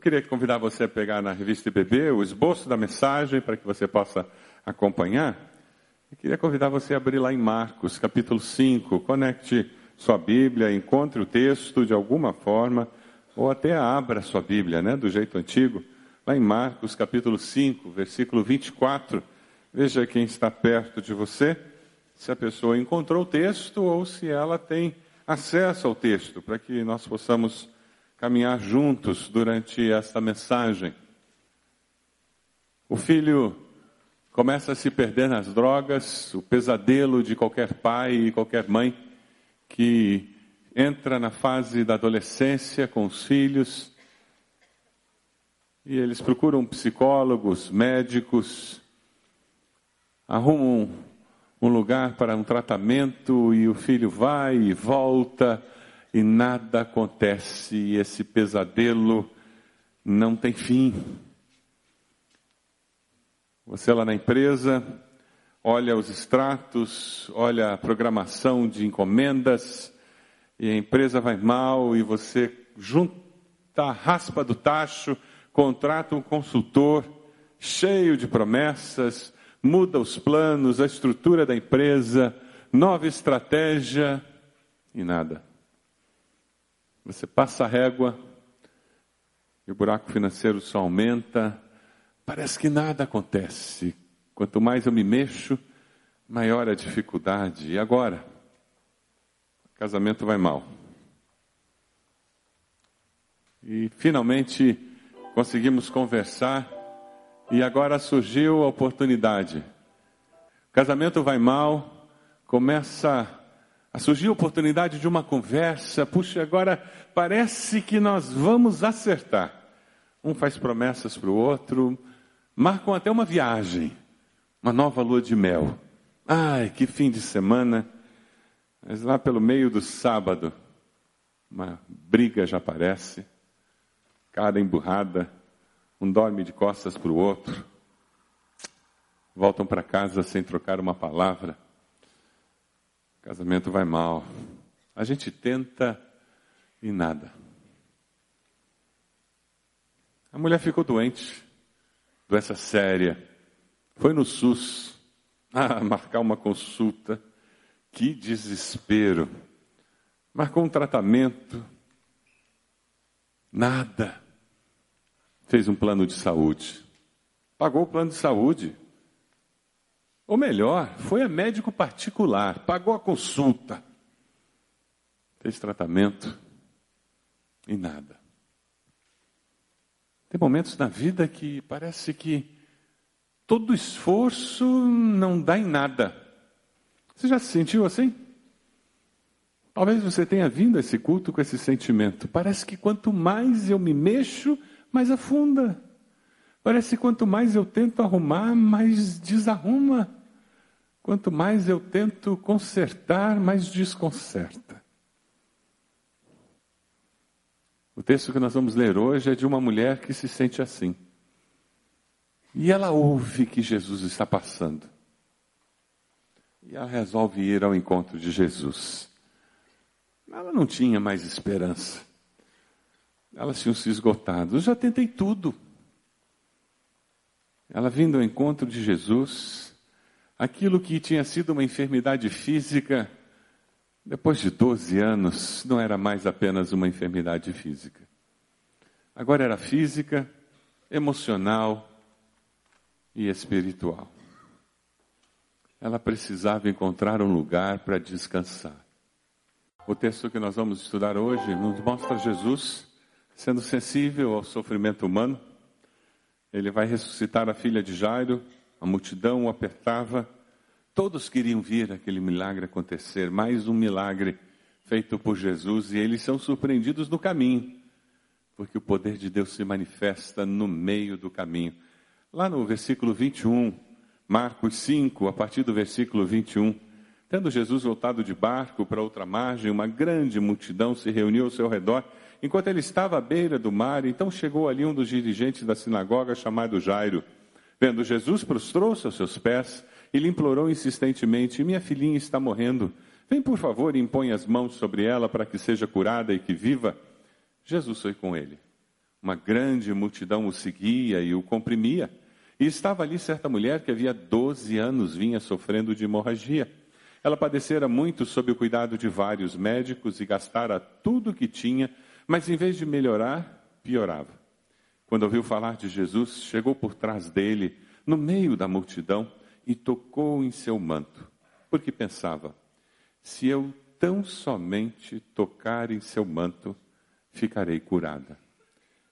Eu queria convidar você a pegar na revista IBB o esboço da mensagem para que você possa acompanhar. Eu queria convidar você a abrir lá em Marcos, capítulo 5. Conecte sua Bíblia, encontre o texto de alguma forma, ou até abra sua Bíblia, né, do jeito antigo. Lá em Marcos, capítulo 5, versículo 24. Veja quem está perto de você, se a pessoa encontrou o texto ou se ela tem acesso ao texto, para que nós possamos caminhar juntos durante esta mensagem. O filho começa a se perder nas drogas, o pesadelo de qualquer pai e qualquer mãe que entra na fase da adolescência com os filhos e eles procuram psicólogos, médicos, arrumam um lugar para um tratamento e o filho vai e volta e nada acontece, e esse pesadelo não tem fim. Você lá na empresa, olha os extratos, olha a programação de encomendas, e a empresa vai mal, e você junta a raspa do tacho, contrata um consultor cheio de promessas, muda os planos, a estrutura da empresa, nova estratégia e nada. Você passa a régua e o buraco financeiro só aumenta. Parece que nada acontece. Quanto mais eu me mexo, maior a dificuldade. E agora? O casamento vai mal. E finalmente conseguimos conversar e agora surgiu a oportunidade. O casamento vai mal, começa a surgir a oportunidade de uma conversa. Puxa, agora parece que nós vamos acertar. Um faz promessas para o outro, marcam até uma viagem, uma nova lua de mel. Ai, que fim de semana. Mas lá pelo meio do sábado, uma briga já aparece, cara emburrada, um dorme de costas para o outro, voltam para casa sem trocar uma palavra. Casamento vai mal. A gente tenta e nada. A mulher ficou doente, doença séria. Foi no SUS. Marcar uma consulta. Que desespero. Marcou um tratamento. Nada. Fez um plano de saúde. Pagou o plano de saúde. Ou melhor, foi a médico particular, pagou a consulta, fez tratamento e nada. Tem momentos na vida que parece que todo esforço não dá em nada. Você já se sentiu assim? Talvez você tenha vindo a esse culto com esse sentimento. Parece que quanto mais eu me mexo, mais afunda. Parece que quanto mais eu tento arrumar, mais desarruma. Quanto mais eu tento consertar, mais desconcerta. O texto que nós vamos ler hoje é de uma mulher que se sente assim. E ela ouve que Jesus está passando. E ela resolve ir ao encontro de Jesus. Ela não tinha mais esperança. Elas tinham se esgotado. Eu já tentei tudo. Ela vindo ao encontro de Jesus, Aquilo que tinha sido uma enfermidade física, depois de 12 anos, não era mais apenas uma enfermidade física. Agora era física, emocional e espiritual. Ela precisava encontrar um lugar para descansar. O texto que nós vamos estudar hoje nos mostra Jesus sendo sensível ao sofrimento humano. Ele vai ressuscitar a filha de Jairo a multidão o apertava, todos queriam ver aquele milagre acontecer, mais um milagre feito por Jesus, e eles são surpreendidos no caminho, porque o poder de Deus se manifesta no meio do caminho. Lá no versículo 21, Marcos 5, a partir do versículo 21, tendo Jesus voltado de barco para outra margem, uma grande multidão se reuniu ao seu redor, enquanto ele estava à beira do mar, então chegou ali um dos dirigentes da sinagoga chamado Jairo. Vendo Jesus, prostrou-se aos seus pés e lhe implorou insistentemente: Minha filhinha está morrendo. Vem, por favor, e impõe as mãos sobre ela para que seja curada e que viva. Jesus foi com ele. Uma grande multidão o seguia e o comprimia. E estava ali certa mulher que havia 12 anos vinha sofrendo de hemorragia. Ela padecera muito sob o cuidado de vários médicos e gastara tudo o que tinha, mas em vez de melhorar, piorava. Quando ouviu falar de Jesus, chegou por trás dele, no meio da multidão, e tocou em seu manto, porque pensava: se eu tão somente tocar em seu manto, ficarei curada.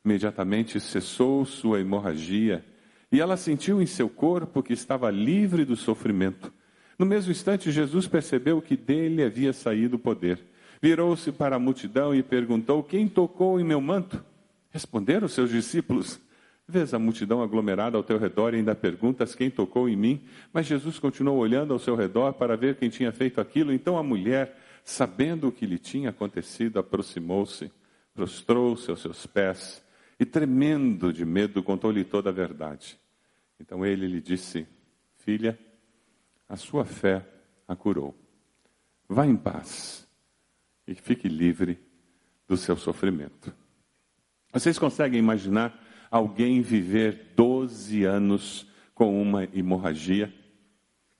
Imediatamente cessou sua hemorragia e ela sentiu em seu corpo que estava livre do sofrimento. No mesmo instante, Jesus percebeu que dele havia saído o poder. Virou-se para a multidão e perguntou: Quem tocou em meu manto? Responderam seus discípulos: Vês a multidão aglomerada ao teu redor e ainda perguntas quem tocou em mim? Mas Jesus continuou olhando ao seu redor para ver quem tinha feito aquilo. Então a mulher, sabendo o que lhe tinha acontecido, aproximou-se, prostrou-se aos seus pés e, tremendo de medo, contou-lhe toda a verdade. Então ele lhe disse: Filha, a sua fé a curou. Vá em paz e fique livre do seu sofrimento. Vocês conseguem imaginar alguém viver 12 anos com uma hemorragia?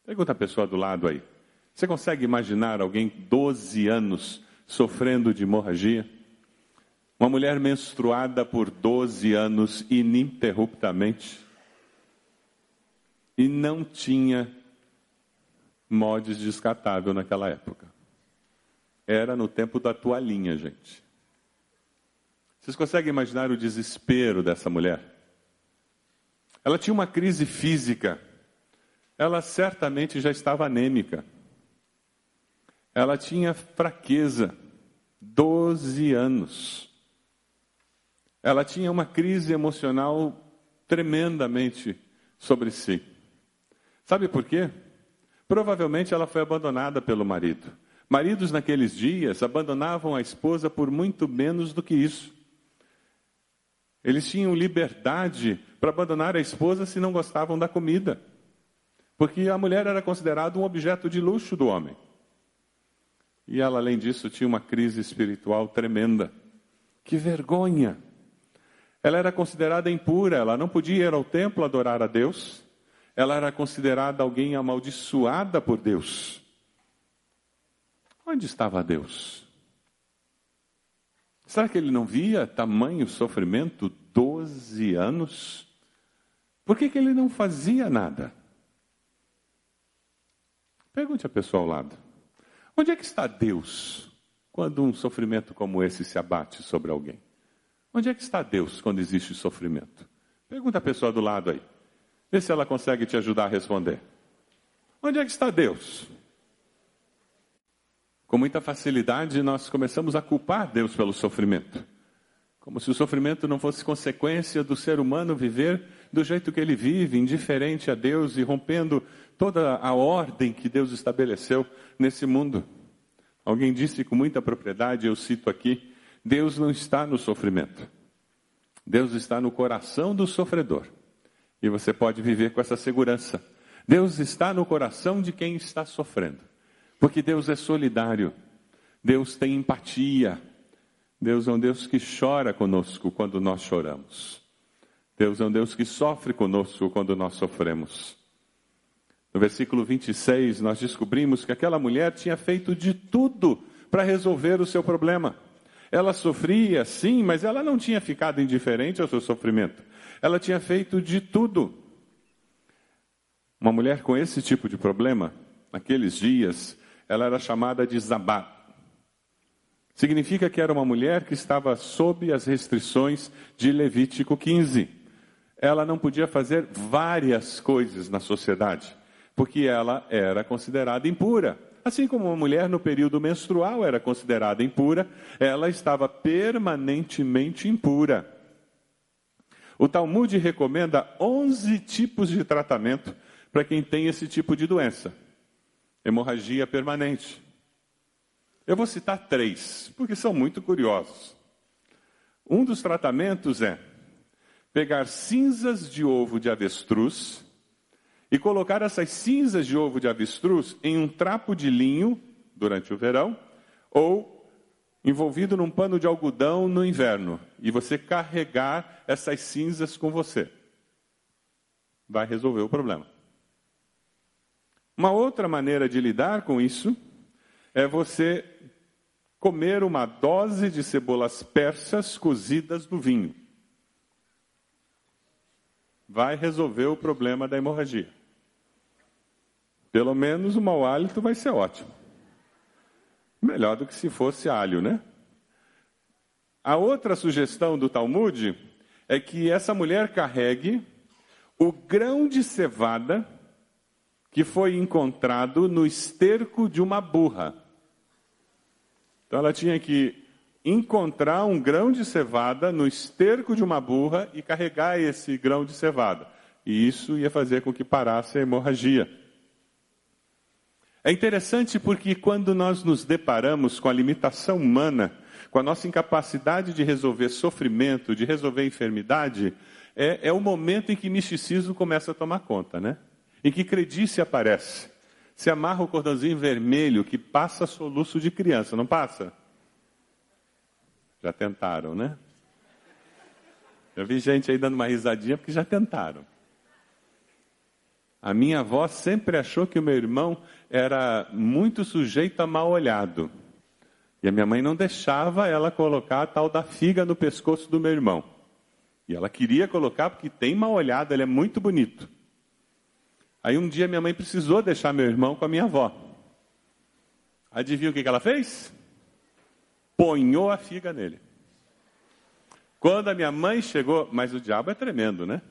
Pergunta a pessoa do lado aí. Você consegue imaginar alguém 12 anos sofrendo de hemorragia? Uma mulher menstruada por 12 anos ininterruptamente e não tinha mods descartável naquela época. Era no tempo da toalhinha, gente. Vocês conseguem imaginar o desespero dessa mulher? Ela tinha uma crise física. Ela certamente já estava anêmica. Ela tinha fraqueza. 12 anos. Ela tinha uma crise emocional tremendamente sobre si. Sabe por quê? Provavelmente ela foi abandonada pelo marido. Maridos naqueles dias abandonavam a esposa por muito menos do que isso. Eles tinham liberdade para abandonar a esposa se não gostavam da comida. Porque a mulher era considerada um objeto de luxo do homem. E ela, além disso, tinha uma crise espiritual tremenda. Que vergonha! Ela era considerada impura, ela não podia ir ao templo adorar a Deus. Ela era considerada alguém amaldiçoada por Deus. Onde estava Deus? Será que ele não via tamanho sofrimento? Doze anos? Por que, que ele não fazia nada? Pergunte a pessoa ao lado. Onde é que está Deus quando um sofrimento como esse se abate sobre alguém? Onde é que está Deus quando existe sofrimento? Pergunta a pessoa do lado aí. Vê se ela consegue te ajudar a responder. Onde é que está Deus? Com muita facilidade, nós começamos a culpar Deus pelo sofrimento. Como se o sofrimento não fosse consequência do ser humano viver do jeito que ele vive, indiferente a Deus e rompendo toda a ordem que Deus estabeleceu nesse mundo. Alguém disse com muita propriedade, eu cito aqui: Deus não está no sofrimento. Deus está no coração do sofredor. E você pode viver com essa segurança. Deus está no coração de quem está sofrendo. Porque Deus é solidário, Deus tem empatia, Deus é um Deus que chora conosco quando nós choramos. Deus é um Deus que sofre conosco quando nós sofremos. No versículo 26, nós descobrimos que aquela mulher tinha feito de tudo para resolver o seu problema. Ela sofria, sim, mas ela não tinha ficado indiferente ao seu sofrimento. Ela tinha feito de tudo. Uma mulher com esse tipo de problema, naqueles dias, ela era chamada de Zabá. Significa que era uma mulher que estava sob as restrições de Levítico 15. Ela não podia fazer várias coisas na sociedade, porque ela era considerada impura. Assim como uma mulher no período menstrual era considerada impura, ela estava permanentemente impura. O Talmud recomenda 11 tipos de tratamento para quem tem esse tipo de doença hemorragia permanente. Eu vou citar três, porque são muito curiosos. Um dos tratamentos é pegar cinzas de ovo de avestruz e colocar essas cinzas de ovo de avestruz em um trapo de linho durante o verão ou envolvido num pano de algodão no inverno e você carregar essas cinzas com você. Vai resolver o problema. Uma outra maneira de lidar com isso é você comer uma dose de cebolas persas cozidas no vinho. Vai resolver o problema da hemorragia. Pelo menos o mau hálito vai ser ótimo. Melhor do que se fosse alho, né? A outra sugestão do Talmud é que essa mulher carregue o grão de cevada que foi encontrado no esterco de uma burra. Então ela tinha que encontrar um grão de cevada no esterco de uma burra e carregar esse grão de cevada. E isso ia fazer com que parasse a hemorragia. É interessante porque quando nós nos deparamos com a limitação humana, com a nossa incapacidade de resolver sofrimento, de resolver enfermidade, é, é o momento em que misticismo começa a tomar conta, né? Em que credice aparece. Se amarra o cordãozinho vermelho que passa soluço de criança, não passa? Já tentaram, né? Eu vi gente aí dando uma risadinha porque já tentaram. A minha avó sempre achou que o meu irmão era muito sujeito a mal olhado. E a minha mãe não deixava ela colocar a tal da figa no pescoço do meu irmão. E ela queria colocar porque tem mal olhado, ele é muito bonito. Aí um dia minha mãe precisou deixar meu irmão com a minha avó. Adivinha o que ela fez? Ponhou a figa nele. Quando a minha mãe chegou, mas o diabo é tremendo, né?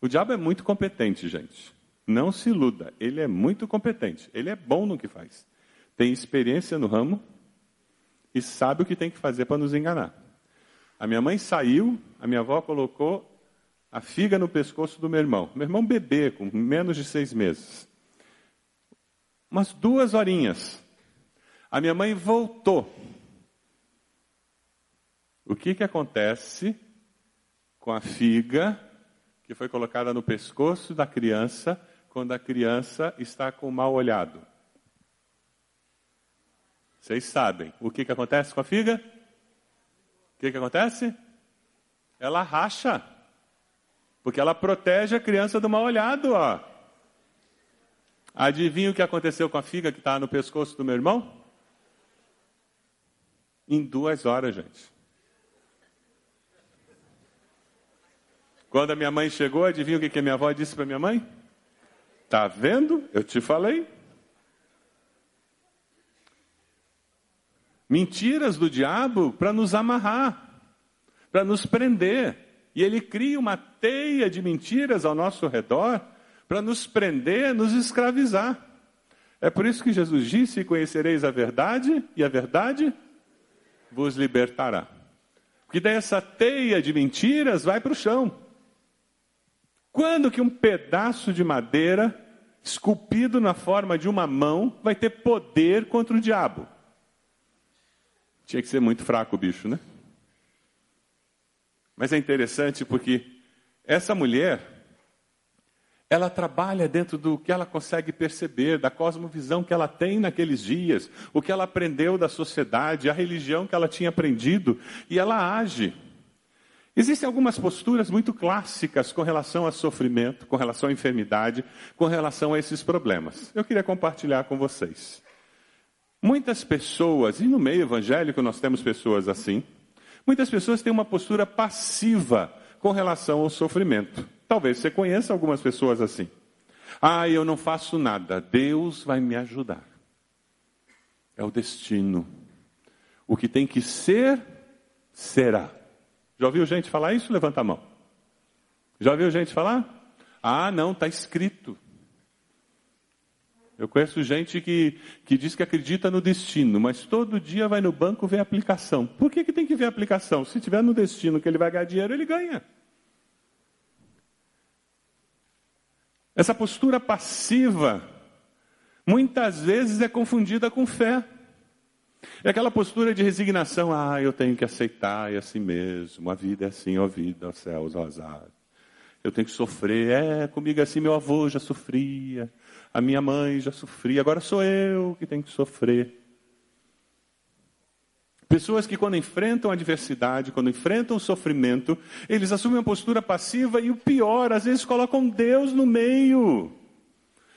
O diabo é muito competente, gente. Não se iluda, ele é muito competente. Ele é bom no que faz. Tem experiência no ramo e sabe o que tem que fazer para nos enganar. A minha mãe saiu, a minha avó colocou a figa no pescoço do meu irmão. Meu irmão bebê, com menos de seis meses. Umas duas horinhas. A minha mãe voltou. O que, que acontece com a figa que foi colocada no pescoço da criança quando a criança está com mal olhado. Vocês sabem o que, que acontece com a figa? O que, que acontece? Ela racha. Porque ela protege a criança do mal olhado, ó. Adivinha o que aconteceu com a figa que está no pescoço do meu irmão? Em duas horas, gente. Quando a minha mãe chegou, adivinha o que a minha avó disse para minha mãe? Tá vendo? Eu te falei. Mentiras do diabo para nos amarrar, para nos prender. E ele cria uma teia de mentiras ao nosso redor para nos prender, nos escravizar. É por isso que Jesus disse: Conhecereis a verdade, e a verdade vos libertará. Porque daí essa teia de mentiras vai para o chão. Quando que um pedaço de madeira, esculpido na forma de uma mão, vai ter poder contra o diabo? Tinha que ser muito fraco o bicho, né? Mas é interessante porque essa mulher, ela trabalha dentro do que ela consegue perceber, da cosmovisão que ela tem naqueles dias, o que ela aprendeu da sociedade, a religião que ela tinha aprendido, e ela age. Existem algumas posturas muito clássicas com relação a sofrimento, com relação à enfermidade, com relação a esses problemas. Eu queria compartilhar com vocês. Muitas pessoas, e no meio evangélico nós temos pessoas assim, muitas pessoas têm uma postura passiva com relação ao sofrimento. Talvez você conheça algumas pessoas assim. Ah, eu não faço nada, Deus vai me ajudar. É o destino. O que tem que ser, será. Já ouviu gente falar isso? Levanta a mão. Já ouviu gente falar? Ah, não, está escrito. Eu conheço gente que, que diz que acredita no destino, mas todo dia vai no banco ver a aplicação. Por que, que tem que ver a aplicação? Se tiver no destino que ele vai ganhar dinheiro, ele ganha. Essa postura passiva muitas vezes é confundida com fé. É aquela postura de resignação, ah, eu tenho que aceitar, é assim mesmo, a vida é assim, ó vida, ó céus, ó azar. Eu tenho que sofrer, é, comigo é assim, meu avô já sofria, a minha mãe já sofria, agora sou eu que tenho que sofrer. Pessoas que, quando enfrentam a adversidade, quando enfrentam o sofrimento, eles assumem uma postura passiva e o pior, às vezes colocam Deus no meio.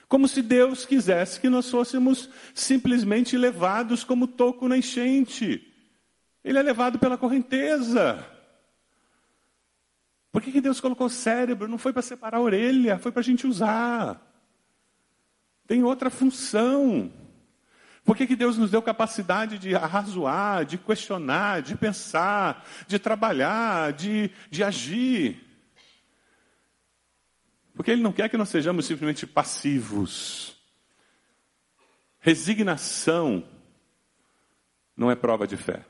Como se Deus quisesse que nós fôssemos simplesmente levados como toco na enchente. Ele é levado pela correnteza. Por que, que Deus colocou cérebro? Não foi para separar a orelha, foi para a gente usar. Tem outra função. Por que, que Deus nos deu capacidade de arrazoar, de questionar, de pensar, de trabalhar, de, de agir? Porque Ele não quer que nós sejamos simplesmente passivos. Resignação não é prova de fé.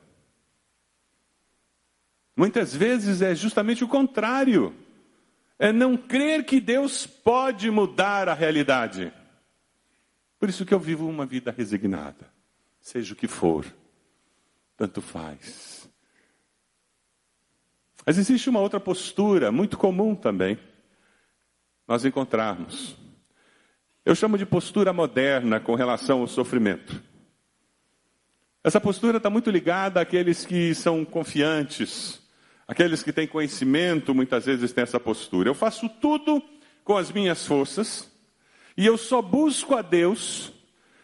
Muitas vezes é justamente o contrário. É não crer que Deus pode mudar a realidade. Por isso que eu vivo uma vida resignada. Seja o que for, tanto faz. Mas existe uma outra postura muito comum também, nós encontrarmos. Eu chamo de postura moderna com relação ao sofrimento. Essa postura está muito ligada àqueles que são confiantes, aqueles que têm conhecimento, muitas vezes têm essa postura. Eu faço tudo com as minhas forças, e eu só busco a Deus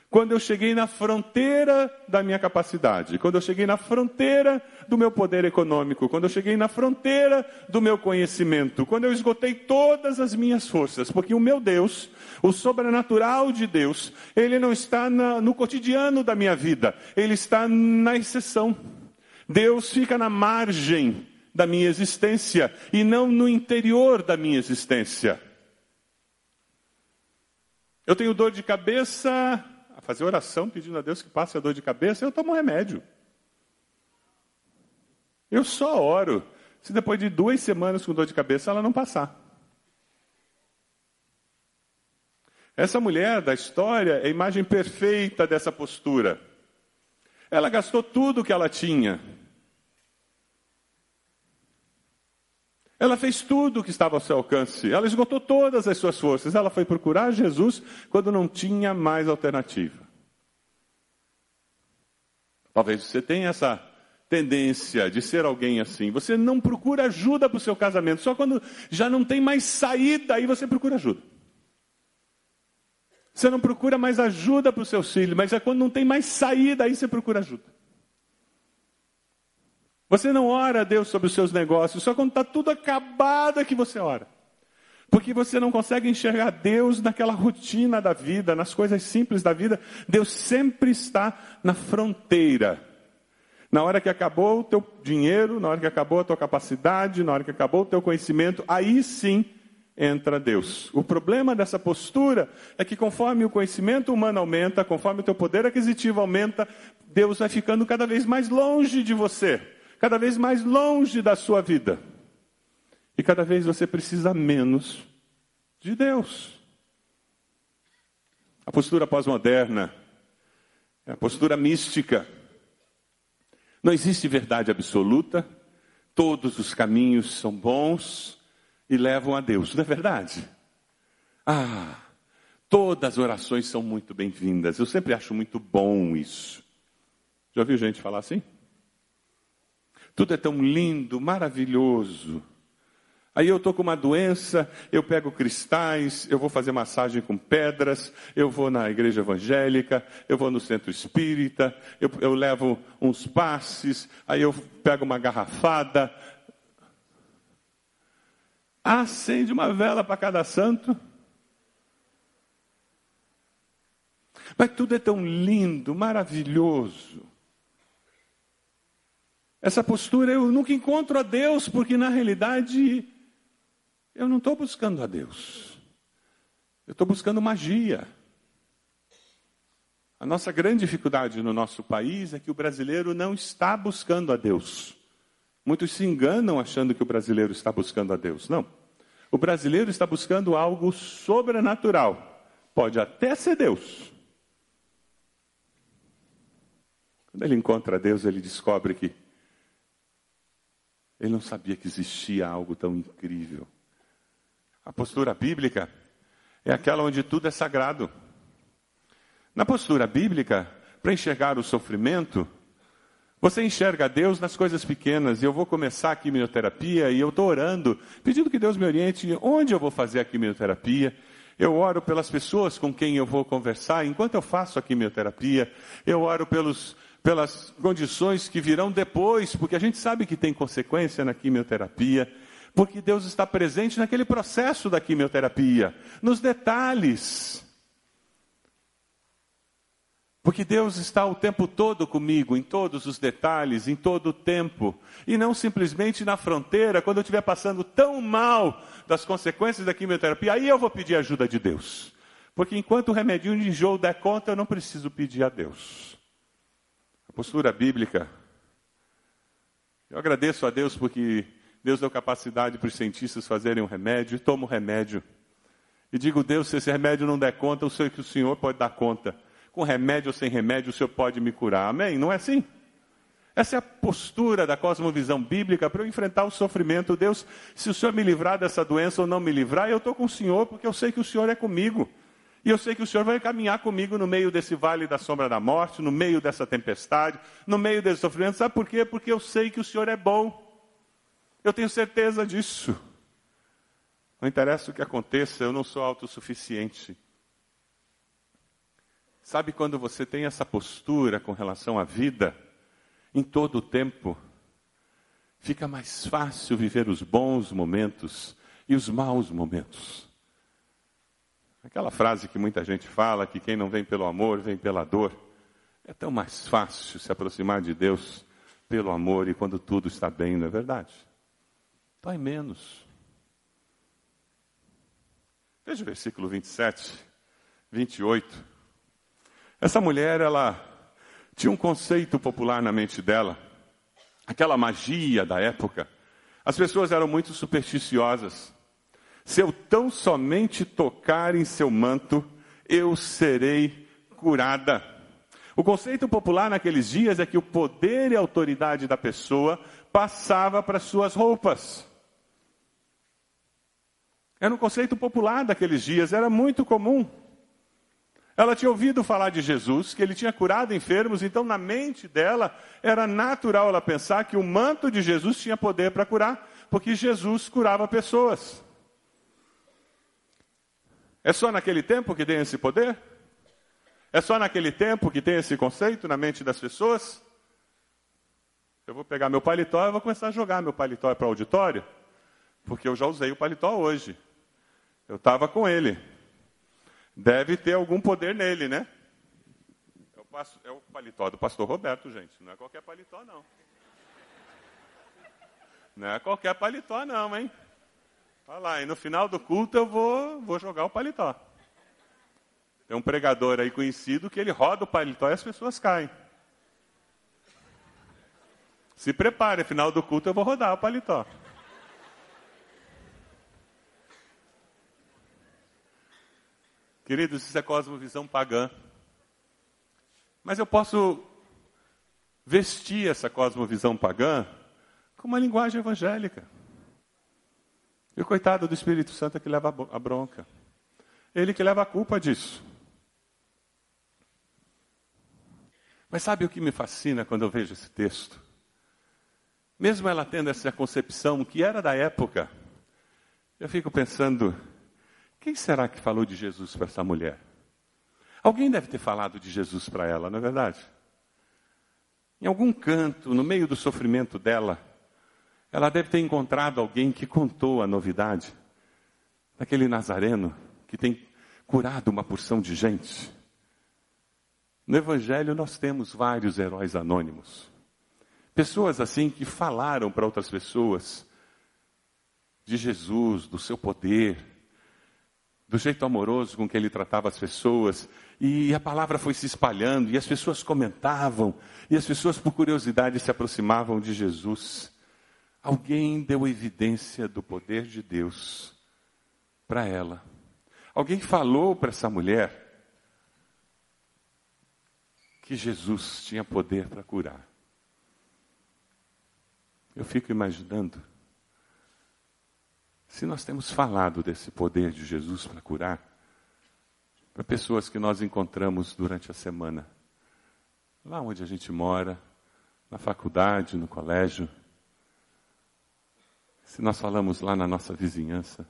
quando eu cheguei na fronteira da minha capacidade, quando eu cheguei na fronteira do meu poder econômico, quando eu cheguei na fronteira do meu conhecimento, quando eu esgotei todas as minhas forças, porque o meu Deus, o sobrenatural de Deus, ele não está na, no cotidiano da minha vida, ele está na exceção. Deus fica na margem da minha existência e não no interior da minha existência. Eu tenho dor de cabeça, a fazer oração pedindo a Deus que passe a dor de cabeça, eu tomo remédio. Eu só oro se depois de duas semanas com dor de cabeça ela não passar. Essa mulher da história é a imagem perfeita dessa postura. Ela gastou tudo que ela tinha Ela fez tudo o que estava ao seu alcance. Ela esgotou todas as suas forças. Ela foi procurar Jesus quando não tinha mais alternativa. Talvez você tenha essa tendência de ser alguém assim. Você não procura ajuda para o seu casamento. Só quando já não tem mais saída, aí você procura ajuda. Você não procura mais ajuda para os seus filhos, mas é quando não tem mais saída, aí você procura ajuda. Você não ora a Deus sobre os seus negócios, só quando está tudo acabado é que você ora. Porque você não consegue enxergar Deus naquela rotina da vida, nas coisas simples da vida. Deus sempre está na fronteira. Na hora que acabou o teu dinheiro, na hora que acabou a tua capacidade, na hora que acabou o teu conhecimento, aí sim entra Deus. O problema dessa postura é que conforme o conhecimento humano aumenta, conforme o teu poder aquisitivo aumenta, Deus vai ficando cada vez mais longe de você cada vez mais longe da sua vida. E cada vez você precisa menos de Deus. A postura pós-moderna é a postura mística. Não existe verdade absoluta, todos os caminhos são bons e levam a Deus, não é verdade? Ah, todas as orações são muito bem-vindas. Eu sempre acho muito bom isso. Já ouviu gente falar assim? Tudo é tão lindo, maravilhoso. Aí eu estou com uma doença, eu pego cristais, eu vou fazer massagem com pedras, eu vou na igreja evangélica, eu vou no centro espírita, eu, eu levo uns passes, aí eu pego uma garrafada. Acende uma vela para cada santo. Mas tudo é tão lindo, maravilhoso. Essa postura eu nunca encontro a Deus, porque na realidade eu não estou buscando a Deus. Eu estou buscando magia. A nossa grande dificuldade no nosso país é que o brasileiro não está buscando a Deus. Muitos se enganam achando que o brasileiro está buscando a Deus. Não. O brasileiro está buscando algo sobrenatural. Pode até ser Deus. Quando ele encontra Deus, ele descobre que ele não sabia que existia algo tão incrível. A postura bíblica é aquela onde tudo é sagrado. Na postura bíblica, para enxergar o sofrimento, Você enxerga Deus nas coisas pequenas. E eu vou começar a quimioterapia e eu estou orando, pedindo que Deus me oriente onde eu vou fazer a quimioterapia. Eu oro pelas pessoas com quem eu vou conversar enquanto eu faço a quimioterapia. Eu oro pelos, pelas condições que virão depois, porque a gente sabe que tem consequência na quimioterapia. Porque Deus está presente naquele processo da quimioterapia, nos detalhes. Porque Deus está o tempo todo comigo, em todos os detalhes, em todo o tempo. E não simplesmente na fronteira, quando eu estiver passando tão mal das consequências da quimioterapia, aí eu vou pedir ajuda de Deus. Porque enquanto o remedinho de enjoo der conta, eu não preciso pedir a Deus. Postura bíblica. Eu agradeço a Deus porque Deus deu capacidade para os cientistas fazerem um remédio, tomo o remédio. E digo, Deus, se esse remédio não der conta, eu sei que o Senhor pode dar conta com remédio ou sem remédio, o Senhor pode me curar. Amém? Não é assim? Essa é a postura da cosmovisão bíblica para eu enfrentar o sofrimento. Deus, se o Senhor me livrar dessa doença ou não me livrar, eu estou com o Senhor, porque eu sei que o Senhor é comigo. E eu sei que o Senhor vai caminhar comigo no meio desse vale da sombra da morte, no meio dessa tempestade, no meio desse sofrimento. Sabe por quê? Porque eu sei que o Senhor é bom. Eu tenho certeza disso. Não interessa o que aconteça, eu não sou autossuficiente. Sabe quando você tem essa postura com relação à vida, em todo o tempo, fica mais fácil viver os bons momentos e os maus momentos. Aquela frase que muita gente fala, que quem não vem pelo amor, vem pela dor. É tão mais fácil se aproximar de Deus pelo amor e quando tudo está bem, não é verdade? Dói menos. Veja o versículo 27, 28. Essa mulher, ela tinha um conceito popular na mente dela, aquela magia da época. As pessoas eram muito supersticiosas. Se eu tão somente tocar em seu manto, eu serei curada. O conceito popular naqueles dias é que o poder e a autoridade da pessoa passava para suas roupas. Era um conceito popular daqueles dias, era muito comum. Ela tinha ouvido falar de Jesus, que ele tinha curado enfermos, então na mente dela era natural ela pensar que o manto de Jesus tinha poder para curar, porque Jesus curava pessoas. É só naquele tempo que tem esse poder? É só naquele tempo que tem esse conceito na mente das pessoas? Eu vou pegar meu paletó e vou começar a jogar meu paletó para o auditório, porque eu já usei o paletó hoje. Eu estava com ele. Deve ter algum poder nele, né? É é o paletó do pastor Roberto, gente. Não é qualquer paletó, não. Não é qualquer paletó, não, hein? Olha lá, e no final do culto eu vou, vou jogar o paletó. Tem um pregador aí conhecido que ele roda o paletó e as pessoas caem. Se prepare, final do culto eu vou rodar o paletó. Queridos, isso é cosmovisão pagã. Mas eu posso vestir essa cosmovisão pagã com uma linguagem evangélica. E o coitado do Espírito Santo é que leva a bronca. Ele que leva a culpa disso. Mas sabe o que me fascina quando eu vejo esse texto? Mesmo ela tendo essa concepção que era da época, eu fico pensando, quem será que falou de Jesus para essa mulher? Alguém deve ter falado de Jesus para ela, não é verdade? Em algum canto, no meio do sofrimento dela, ela deve ter encontrado alguém que contou a novidade daquele nazareno que tem curado uma porção de gente. No Evangelho nós temos vários heróis anônimos. Pessoas assim que falaram para outras pessoas de Jesus, do seu poder, do jeito amoroso com que ele tratava as pessoas, e a palavra foi se espalhando, e as pessoas comentavam, e as pessoas, por curiosidade, se aproximavam de Jesus. Alguém deu evidência do poder de Deus para ela. Alguém falou para essa mulher que Jesus tinha poder para curar. Eu fico imaginando se nós temos falado desse poder de Jesus para curar, para pessoas que nós encontramos durante a semana, lá onde a gente mora, na faculdade, no colégio, se nós falamos lá na nossa vizinhança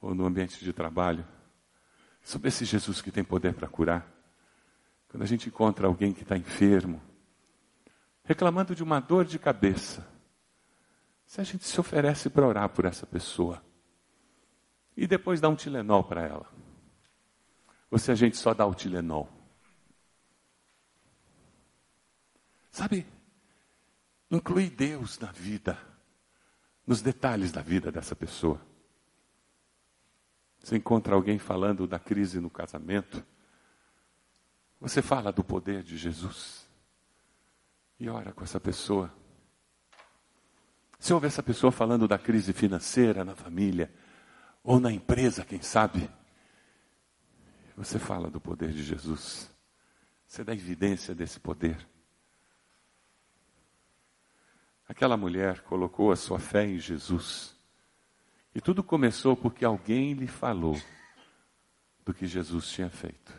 ou no ambiente de trabalho, sobre esse Jesus que tem poder para curar, quando a gente encontra alguém que está enfermo, reclamando de uma dor de cabeça, se a gente se oferece para orar por essa pessoa e depois dá um Tilenol para ela, ou se a gente só dá o Tilenol, sabe? Inclui Deus na vida, nos detalhes da vida dessa pessoa. Você encontra alguém falando da crise no casamento, você fala do poder de Jesus e ora com essa pessoa. Se ouve essa pessoa falando da crise financeira na família ou na empresa, quem sabe, você fala do poder de Jesus. Você dá evidência desse poder. Aquela mulher colocou a sua fé em Jesus. E tudo começou porque alguém lhe falou do que Jesus tinha feito.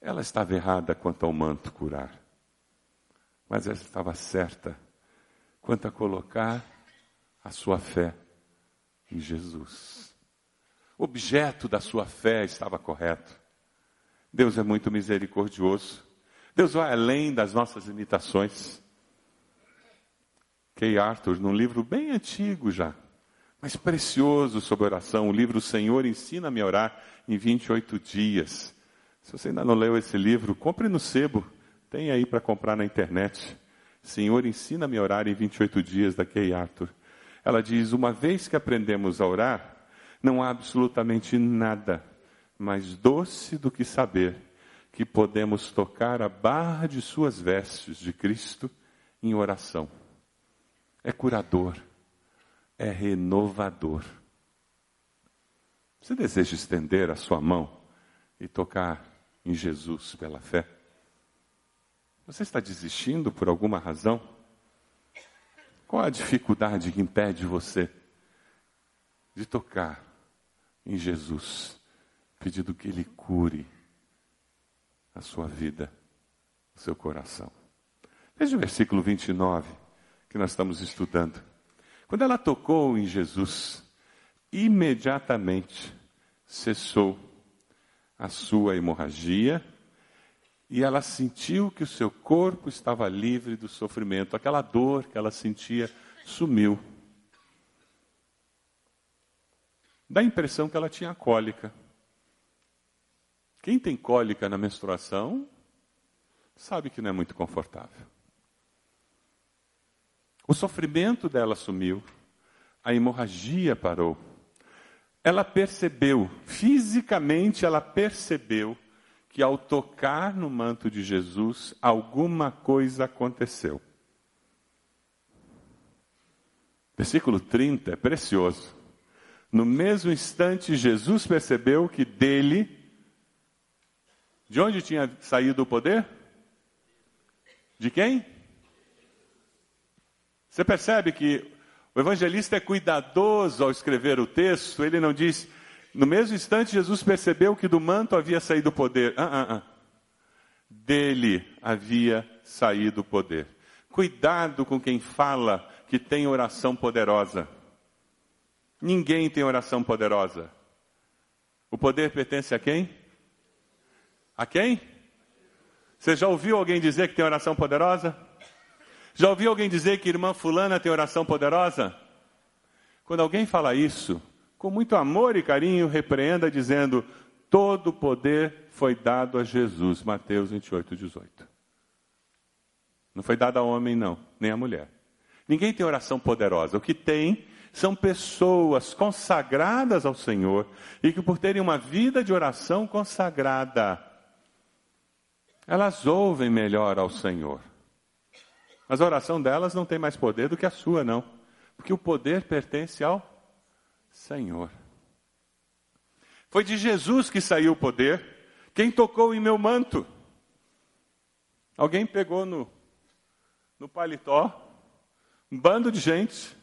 Ela estava errada quanto ao manto curar, mas ela estava certa quanto a colocar a sua fé em Jesus. O objeto da sua fé estava correto. Deus é muito misericordioso. Deus vai além das nossas limitações. Kay Arthur, num livro bem antigo já, mas precioso sobre oração, o livro Senhor Ensina-me a Orar em 28 Dias. Se você ainda não leu esse livro, compre no sebo, tem aí para comprar na internet. Senhor, ensina-me a orar em 28 dias da Kay Arthur. Ela diz: Uma vez que aprendemos a orar, não há absolutamente nada mais doce do que saber que podemos tocar a barra de suas vestes de Cristo em oração. É curador, é renovador. Você deseja estender a sua mão e tocar em Jesus pela fé? Você está desistindo por alguma razão? Qual a dificuldade que impede você de tocar em Jesus, pedindo que Ele cure a sua vida, o seu coração. Veja o versículo 29 que nós estamos estudando. Quando ela tocou em Jesus, imediatamente cessou a sua hemorragia e ela sentiu que o seu corpo estava livre do sofrimento. Aquela dor que ela sentia sumiu. Dá a impressão que ela tinha cólica. Quem tem cólica na menstruação sabe que não é muito confortável. O sofrimento dela sumiu, a hemorragia parou. Ela percebeu, fisicamente ela percebeu, que ao tocar no manto de Jesus, alguma coisa aconteceu. Versículo 30 é precioso. No mesmo instante, Jesus percebeu que dele de onde tinha saído o poder? De quem? Você percebe que o evangelista é cuidadoso ao escrever o texto, ele não diz, no mesmo instante Jesus percebeu que do manto havia saído o poder. Ah, ah, ah. Dele havia saído o poder. Cuidado com quem fala que tem oração poderosa. Ninguém tem oração poderosa. O poder pertence a quem? A quem? Você já ouviu alguém dizer que tem oração poderosa? Já ouviu alguém dizer que irmã fulana tem oração poderosa? Quando alguém fala isso, com muito amor e carinho, repreenda dizendo: todo poder foi dado a Jesus. Mateus 28, 18. Não foi dado a homem, não, nem a mulher. Ninguém tem oração poderosa. O que tem são pessoas consagradas ao Senhor e que, por terem uma vida de oração consagrada, elas ouvem melhor ao Senhor. Mas a oração delas não tem mais poder do que a sua, não. Porque o poder pertence ao Senhor. Foi de Jesus que saiu o poder. Quem tocou em meu manto? Alguém pegou no, no paletó, um bando de gente.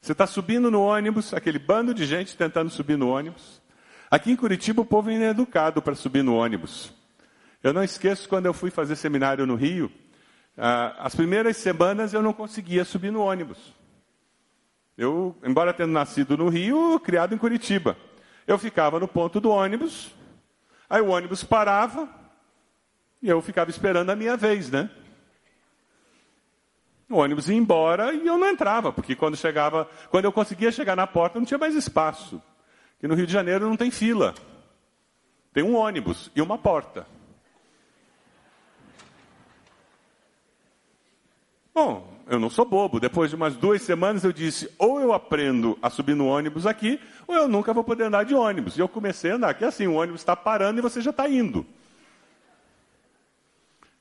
Você está subindo no ônibus, aquele bando de gente tentando subir no ônibus. Aqui em Curitiba o povo é educado para subir no ônibus. Eu não esqueço quando eu fui fazer seminário no Rio, ah, as primeiras semanas eu não conseguia subir no ônibus. Eu, embora tendo nascido no Rio, criado em Curitiba, eu ficava no ponto do ônibus, aí o ônibus parava e eu ficava esperando a minha vez, né? O ônibus ia embora e eu não entrava, porque quando chegava, quando eu conseguia chegar na porta, não tinha mais espaço. Que no Rio de Janeiro não tem fila. Tem um ônibus e uma porta. Bom, eu não sou bobo. Depois de umas duas semanas eu disse: ou eu aprendo a subir no ônibus aqui, ou eu nunca vou poder andar de ônibus. E eu comecei a andar, que assim, o ônibus está parando e você já está indo.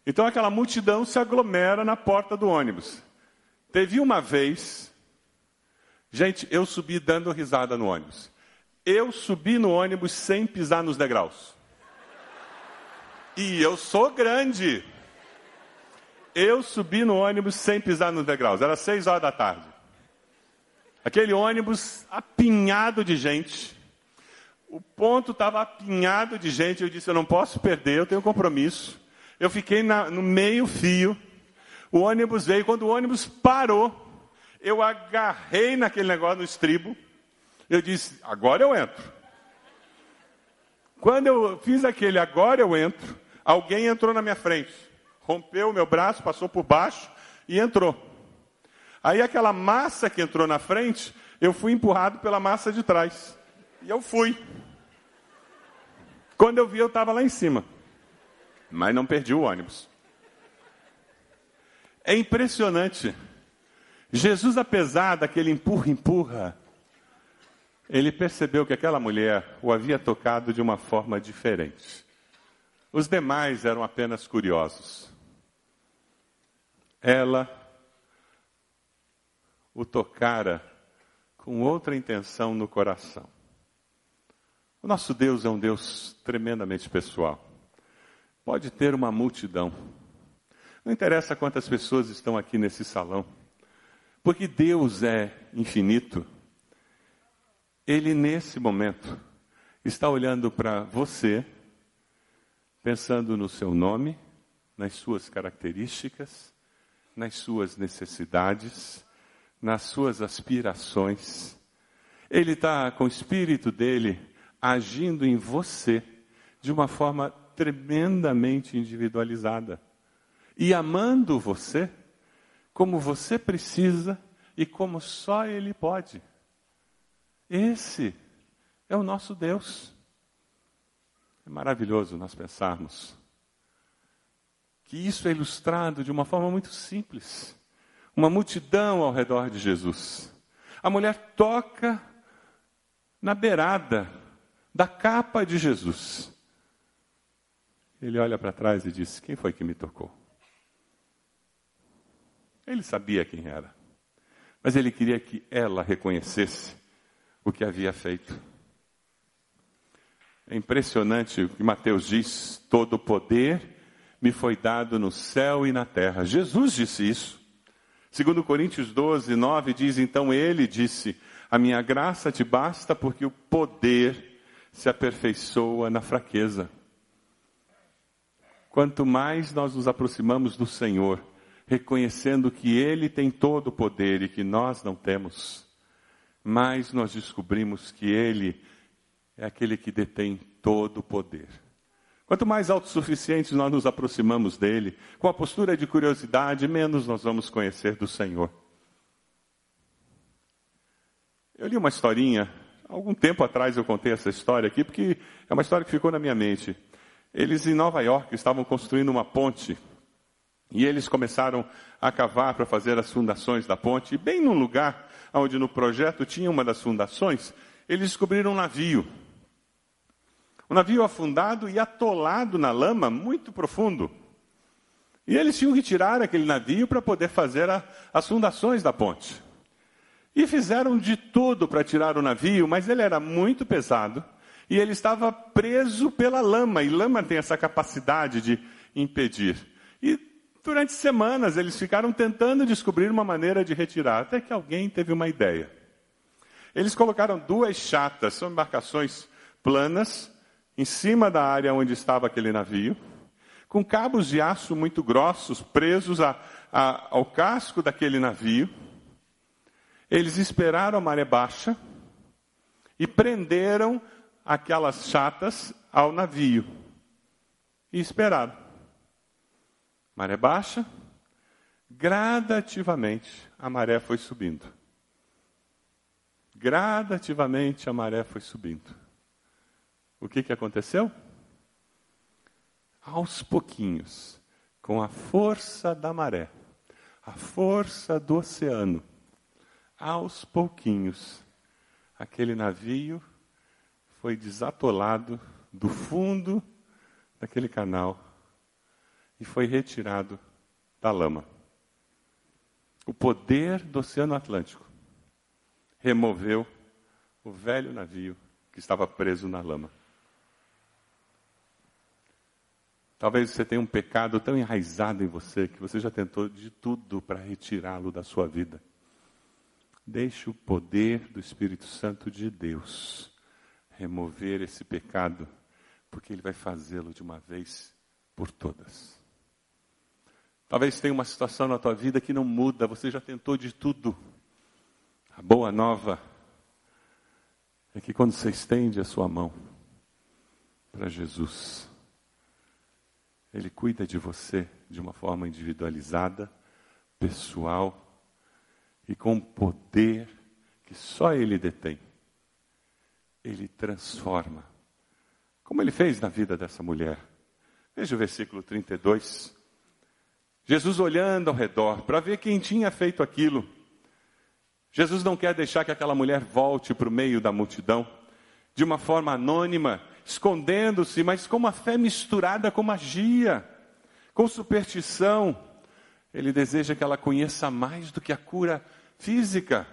Então aquela multidão se aglomera na porta do ônibus. Teve uma vez, gente, eu subi dando risada no ônibus. Eu subi no ônibus sem pisar nos degraus. E eu sou grande. Eu subi no ônibus sem pisar nos degraus. Era seis horas da tarde. Aquele ônibus apinhado de gente. O ponto estava apinhado de gente. Eu disse: eu não posso perder, eu tenho compromisso. Eu fiquei na, no meio fio. O ônibus veio. Quando o ônibus parou, eu agarrei naquele negócio no estribo. Eu disse: agora eu entro. Quando eu fiz aquele agora eu entro, alguém entrou na minha frente rompeu o meu braço, passou por baixo e entrou. Aí aquela massa que entrou na frente, eu fui empurrado pela massa de trás. E eu fui. Quando eu vi, eu estava lá em cima. Mas não perdi o ônibus. É impressionante. Jesus, apesar daquele empurra-empurra, ele percebeu que aquela mulher o havia tocado de uma forma diferente. Os demais eram apenas curiosos ela o tocara com outra intenção no coração. O nosso Deus é um Deus tremendamente pessoal. Pode ter uma multidão. Não interessa quantas pessoas estão aqui nesse salão. Porque Deus é infinito. Ele, nesse momento, está olhando para você, pensando no seu nome, nas suas características, nas suas necessidades, nas suas aspirações. Ele está com o espírito dele agindo em você de uma forma tremendamente individualizada e amando você como você precisa e como só ele pode. Esse é o nosso Deus. É maravilhoso nós pensarmos que isso é ilustrado de uma forma muito simples. Uma multidão ao redor de Jesus. A mulher toca na beirada da capa de Jesus. Ele olha para trás e diz: Quem foi que me tocou? Ele sabia quem era, mas ele queria que ela reconhecesse o que havia feito. É impressionante o que Mateus diz: todo o poder me foi dado no céu e na terra. Jesus disse isso. Segundo Coríntios 12, 9 diz, então ele disse, a minha graça te basta porque o poder se aperfeiçoa na fraqueza. Quanto mais nós nos aproximamos do Senhor, reconhecendo que Ele tem todo o poder e que nós não temos, mais nós descobrimos que Ele é aquele que detém todo o poder. Quanto mais autossuficientes nós nos aproximamos dele, com a postura de curiosidade, menos nós vamos conhecer do Senhor. Eu li uma historinha, algum tempo atrás eu contei essa história aqui, porque é uma história que ficou na minha mente. Eles em Nova York estavam construindo uma ponte e eles começaram a cavar para fazer as fundações da ponte. E bem num lugar onde no projeto tinha uma das fundações, eles descobriram um navio. Um navio afundado e atolado na lama muito profundo. E eles tinham que tirar aquele navio para poder fazer a, as fundações da ponte. E fizeram de tudo para tirar o navio, mas ele era muito pesado e ele estava preso pela lama, e lama tem essa capacidade de impedir. E durante semanas eles ficaram tentando descobrir uma maneira de retirar, até que alguém teve uma ideia. Eles colocaram duas chatas, são embarcações planas, em cima da área onde estava aquele navio, com cabos de aço muito grossos presos a, a, ao casco daquele navio. Eles esperaram a maré baixa e prenderam aquelas chatas ao navio. E esperaram. Maré baixa, gradativamente a maré foi subindo. Gradativamente a maré foi subindo. O que, que aconteceu? Aos pouquinhos, com a força da maré, a força do oceano, aos pouquinhos, aquele navio foi desatolado do fundo daquele canal e foi retirado da lama. O poder do Oceano Atlântico removeu o velho navio que estava preso na lama. Talvez você tenha um pecado tão enraizado em você que você já tentou de tudo para retirá-lo da sua vida. Deixe o poder do Espírito Santo de Deus remover esse pecado, porque ele vai fazê-lo de uma vez por todas. Talvez tenha uma situação na tua vida que não muda, você já tentou de tudo. A boa nova é que quando você estende a sua mão para Jesus, ele cuida de você de uma forma individualizada, pessoal e com poder que só Ele detém. Ele transforma. Como Ele fez na vida dessa mulher. Veja o versículo 32. Jesus olhando ao redor para ver quem tinha feito aquilo. Jesus não quer deixar que aquela mulher volte para o meio da multidão de uma forma anônima escondendo-se, mas com uma fé misturada com magia, com superstição. Ele deseja que ela conheça mais do que a cura física.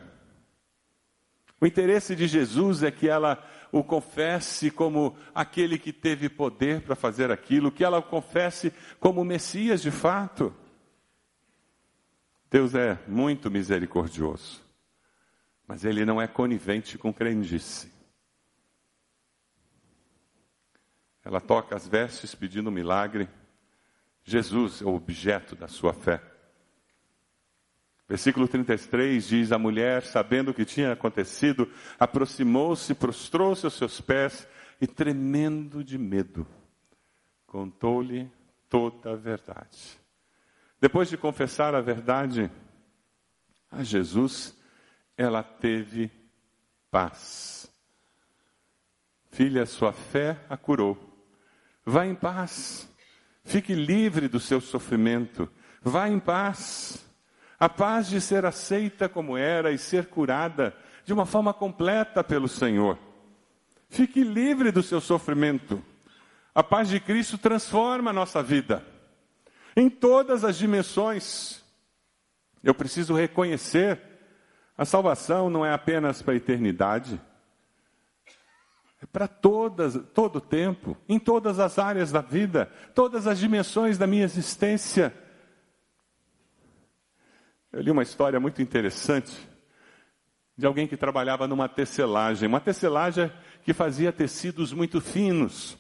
O interesse de Jesus é que ela o confesse como aquele que teve poder para fazer aquilo, que ela o confesse como Messias de fato. Deus é muito misericordioso, mas ele não é conivente com crendice. Ela toca as vestes pedindo um milagre. Jesus é o objeto da sua fé. Versículo 33 diz: A mulher, sabendo o que tinha acontecido, aproximou-se, prostrou-se aos seus pés e, tremendo de medo, contou-lhe toda a verdade. Depois de confessar a verdade a Jesus, ela teve paz. Filha, sua fé a curou. Vá em paz. Fique livre do seu sofrimento. Vá em paz. A paz de ser aceita como era e ser curada de uma forma completa pelo Senhor. Fique livre do seu sofrimento. A paz de Cristo transforma a nossa vida em todas as dimensões. Eu preciso reconhecer: a salvação não é apenas para a eternidade, é para todo o tempo, em todas as áreas da vida, todas as dimensões da minha existência. Eu li uma história muito interessante de alguém que trabalhava numa tecelagem, uma tecelagem que fazia tecidos muito finos.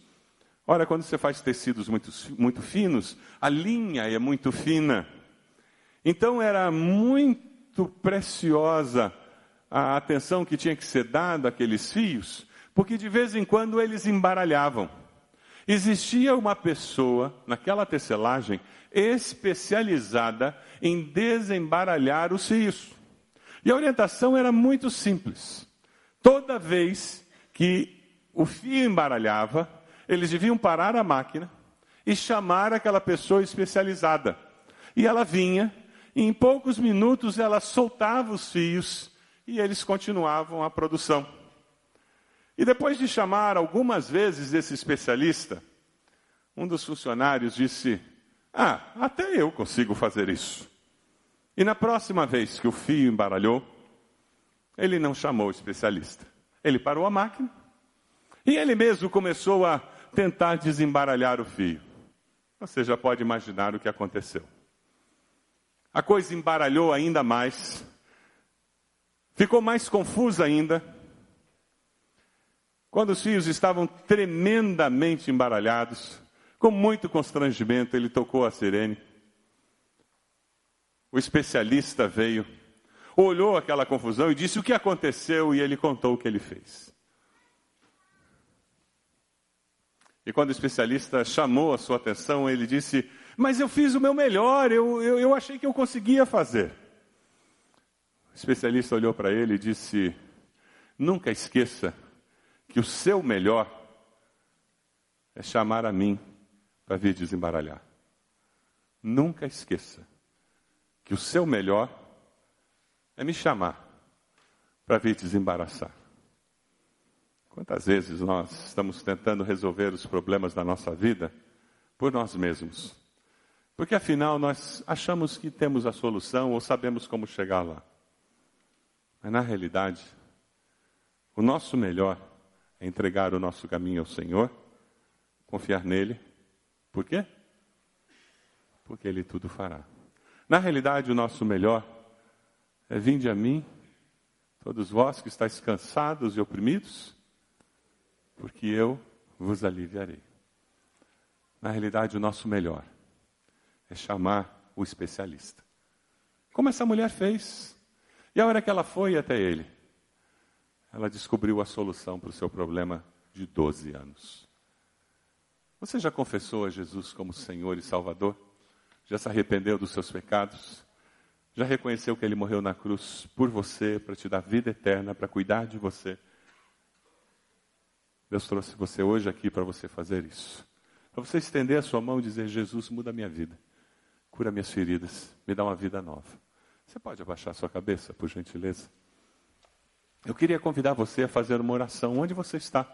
Ora, quando você faz tecidos muito, muito finos, a linha é muito fina. Então era muito preciosa a atenção que tinha que ser dada àqueles fios, porque de vez em quando eles embaralhavam. Existia uma pessoa naquela tecelagem especializada em desembaralhar os fios. E a orientação era muito simples. Toda vez que o fio embaralhava, eles deviam parar a máquina e chamar aquela pessoa especializada. E ela vinha, e em poucos minutos ela soltava os fios e eles continuavam a produção. E depois de chamar algumas vezes esse especialista, um dos funcionários disse: Ah, até eu consigo fazer isso. E na próxima vez que o fio embaralhou, ele não chamou o especialista. Ele parou a máquina e ele mesmo começou a tentar desembaralhar o fio. Você já pode imaginar o que aconteceu. A coisa embaralhou ainda mais, ficou mais confusa ainda. Quando os fios estavam tremendamente embaralhados, Com muito constrangimento, ele tocou a sirene. O especialista veio, olhou aquela confusão e disse o que aconteceu e ele contou o que ele fez. E quando o especialista chamou a sua atenção, ele disse: Mas eu fiz o meu melhor, eu, eu, eu achei que eu conseguia fazer. O especialista olhou para ele e disse: Nunca esqueça que o seu melhor é chamar a mim para vir desembaralhar. Nunca esqueça que o seu melhor é me chamar para vir desembaraçar. Quantas vezes nós estamos tentando resolver os problemas da nossa vida por nós mesmos? Porque afinal nós achamos que temos a solução ou sabemos como chegar lá. Mas na realidade, o nosso melhor é entregar o nosso caminho ao Senhor, confiar nele. Por quê? Porque Ele tudo fará. Na realidade, o nosso melhor é vinde a mim, todos vós que estáis cansados e oprimidos, porque eu vos aliviarei. Na realidade, o nosso melhor é chamar o especialista. Como essa mulher fez. E a hora que ela foi até ele, ela descobriu a solução para o seu problema de 12 anos. Você já confessou a Jesus como Senhor e Salvador? Já se arrependeu dos seus pecados? Já reconheceu que Ele morreu na cruz por você, para te dar vida eterna, para cuidar de você? Deus trouxe você hoje aqui para você fazer isso. Para você estender a sua mão e dizer: Jesus, muda a minha vida, cura minhas feridas, me dá uma vida nova. Você pode abaixar sua cabeça, por gentileza? Eu queria convidar você a fazer uma oração onde você está.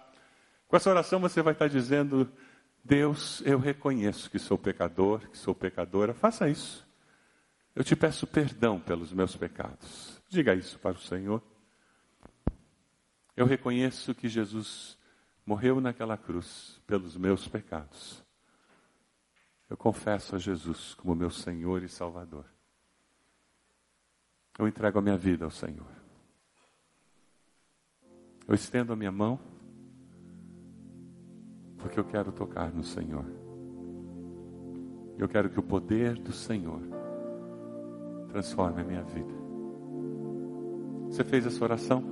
Com essa oração você vai estar dizendo: Deus, eu reconheço que sou pecador, que sou pecadora. Faça isso. Eu te peço perdão pelos meus pecados. Diga isso para o Senhor. Eu reconheço que Jesus morreu naquela cruz pelos meus pecados. Eu confesso a Jesus como meu Senhor e Salvador. Eu entrego a minha vida ao Senhor. Eu estendo a minha mão porque eu quero tocar no Senhor. Eu quero que o poder do Senhor transforme a minha vida. Você fez essa oração?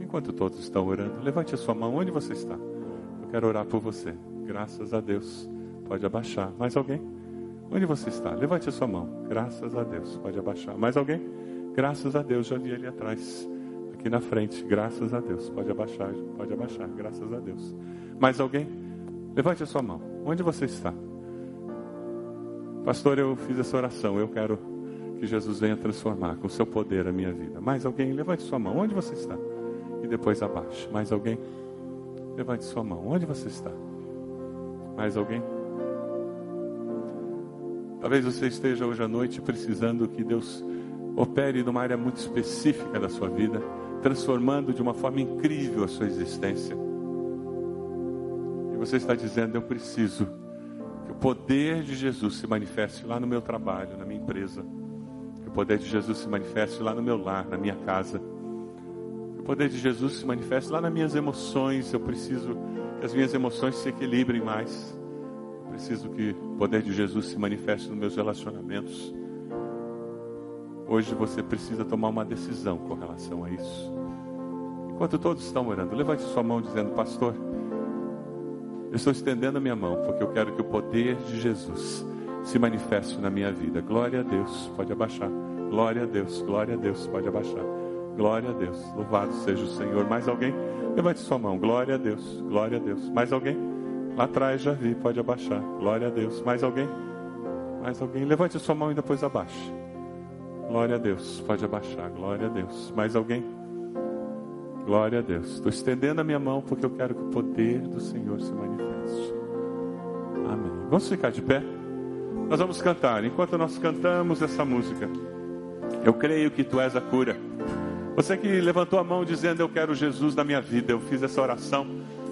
Enquanto todos estão orando, levante a sua mão onde você está. Eu quero orar por você. Graças a Deus. Pode abaixar. Mais alguém? Onde você está? Levante a sua mão. Graças a Deus. Pode abaixar. Mais alguém? Graças a Deus. Já vi ali atrás. Aqui na frente. Graças a Deus. Pode abaixar. Pode abaixar. Graças a Deus. Mais alguém? Levante a sua mão. Onde você está? Pastor, eu fiz essa oração. Eu quero que Jesus venha transformar com o seu poder a minha vida. Mais alguém? Levante sua mão. Onde você está? E depois abaixe. Mais alguém? Levante sua mão. Onde você está? Mais alguém? Talvez você esteja hoje à noite precisando que Deus opere numa área muito específica da sua vida, transformando de uma forma incrível a sua existência você está dizendo: eu preciso que o poder de Jesus se manifeste lá no meu trabalho, na minha empresa. Que o poder de Jesus se manifeste lá no meu lar, na minha casa. Que o poder de Jesus se manifeste lá nas minhas emoções. Eu preciso que as minhas emoções se equilibrem mais. Eu preciso que o poder de Jesus se manifeste nos meus relacionamentos. Hoje você precisa tomar uma decisão com relação a isso. Enquanto todos estão orando, levante sua mão dizendo: Pastor, eu estou estendendo a minha mão porque eu quero que o poder de Jesus se manifeste na minha vida. Glória a Deus, pode abaixar. Glória a Deus, glória a Deus, pode abaixar. Glória a Deus, louvado seja o Senhor. Mais alguém? Levante sua mão. Glória a Deus, glória a Deus. Mais alguém? Lá atrás já vi, pode abaixar. Glória a Deus. Mais alguém? Mais alguém? Levante sua mão e depois abaixe. Glória a Deus, pode abaixar. Glória a Deus. Mais alguém? Glória a Deus. Estou estendendo a minha mão porque eu quero que o poder do Senhor se manifeste. Amém. Vamos ficar de pé? Nós vamos cantar. Enquanto nós cantamos essa música, eu creio que tu és a cura. Você que levantou a mão dizendo eu quero Jesus na minha vida, eu fiz essa oração.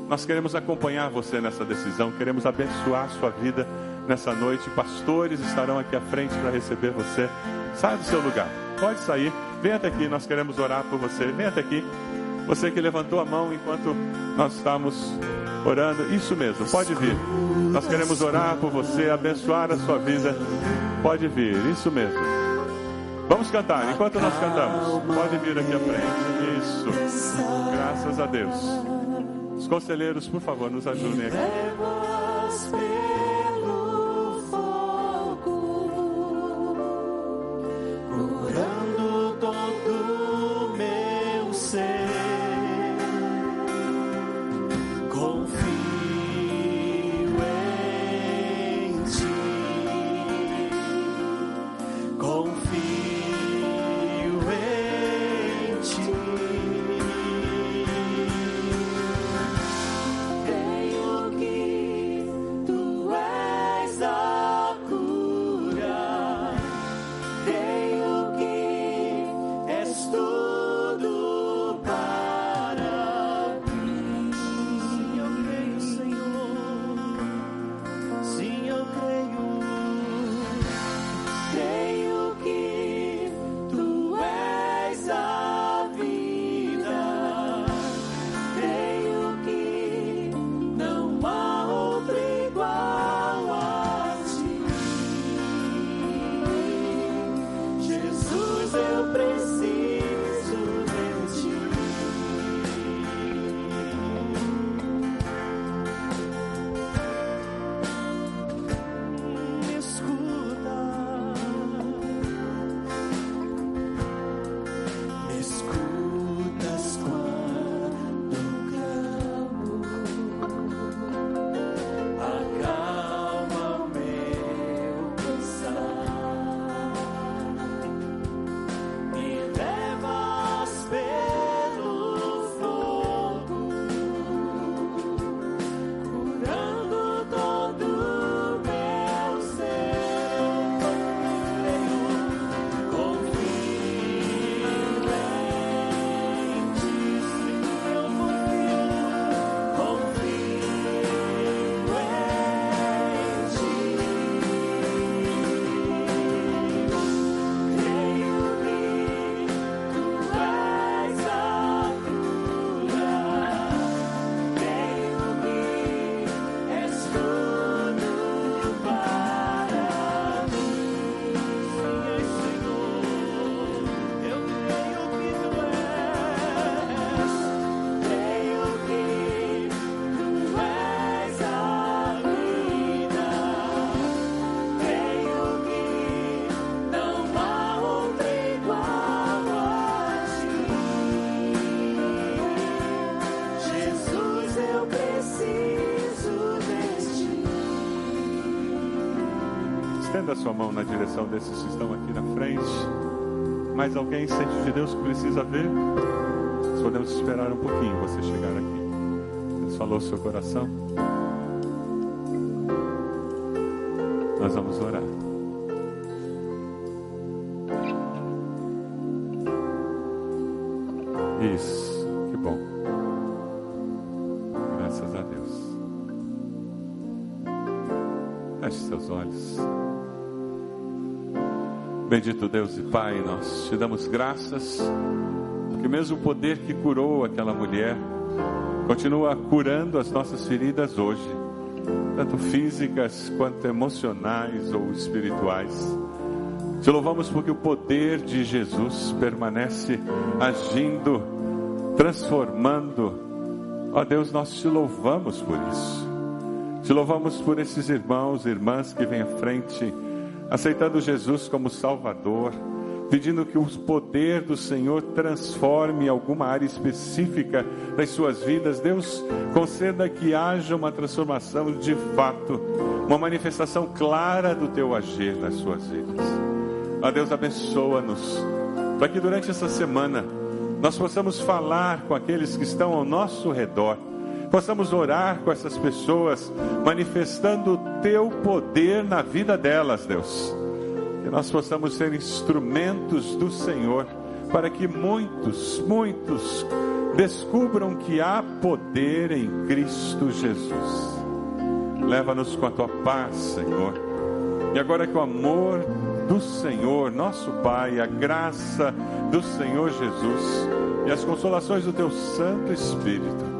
Nós queremos acompanhar você nessa decisão, queremos abençoar a sua vida nessa noite. Pastores estarão aqui à frente para receber você. Saia do seu lugar, pode sair, venha até aqui, nós queremos orar por você. Venha até aqui. Você que levantou a mão enquanto nós estamos orando, isso mesmo, pode vir. Nós queremos orar por você, abençoar a sua vida. Pode vir, isso mesmo. Vamos cantar, enquanto nós cantamos. Pode vir aqui à frente. Isso. Graças a Deus. Os conselheiros, por favor, nos ajudem aqui. Estenda a sua mão na direção desses que estão aqui na frente. Mais alguém sente de Deus que precisa ver? Nós podemos esperar um pouquinho você chegar aqui. Deus falou seu coração. Nós vamos orar. Isso, que bom. Graças a Deus. Feche seus olhos. Bendito Deus e Pai, nós te damos graças, porque mesmo o poder que curou aquela mulher continua curando as nossas feridas hoje, tanto físicas quanto emocionais ou espirituais. Te louvamos porque o poder de Jesus permanece agindo, transformando. Ó Deus, nós te louvamos por isso. Te louvamos por esses irmãos e irmãs que vêm à frente aceitando Jesus como Salvador, pedindo que o poder do Senhor transforme alguma área específica das suas vidas. Deus conceda que haja uma transformação de fato, uma manifestação clara do teu agir nas suas vidas. A Deus abençoa-nos, para que durante essa semana nós possamos falar com aqueles que estão ao nosso redor possamos orar com essas pessoas, manifestando o teu poder na vida delas, Deus. Que nós possamos ser instrumentos do Senhor, para que muitos, muitos descubram que há poder em Cristo Jesus. Leva-nos com a tua paz, Senhor. E agora que o amor do Senhor, nosso Pai, a graça do Senhor Jesus e as consolações do teu Santo Espírito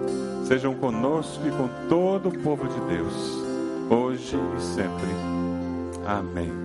sejam conosco e com todo o povo de Deus, hoje e sempre. Amém.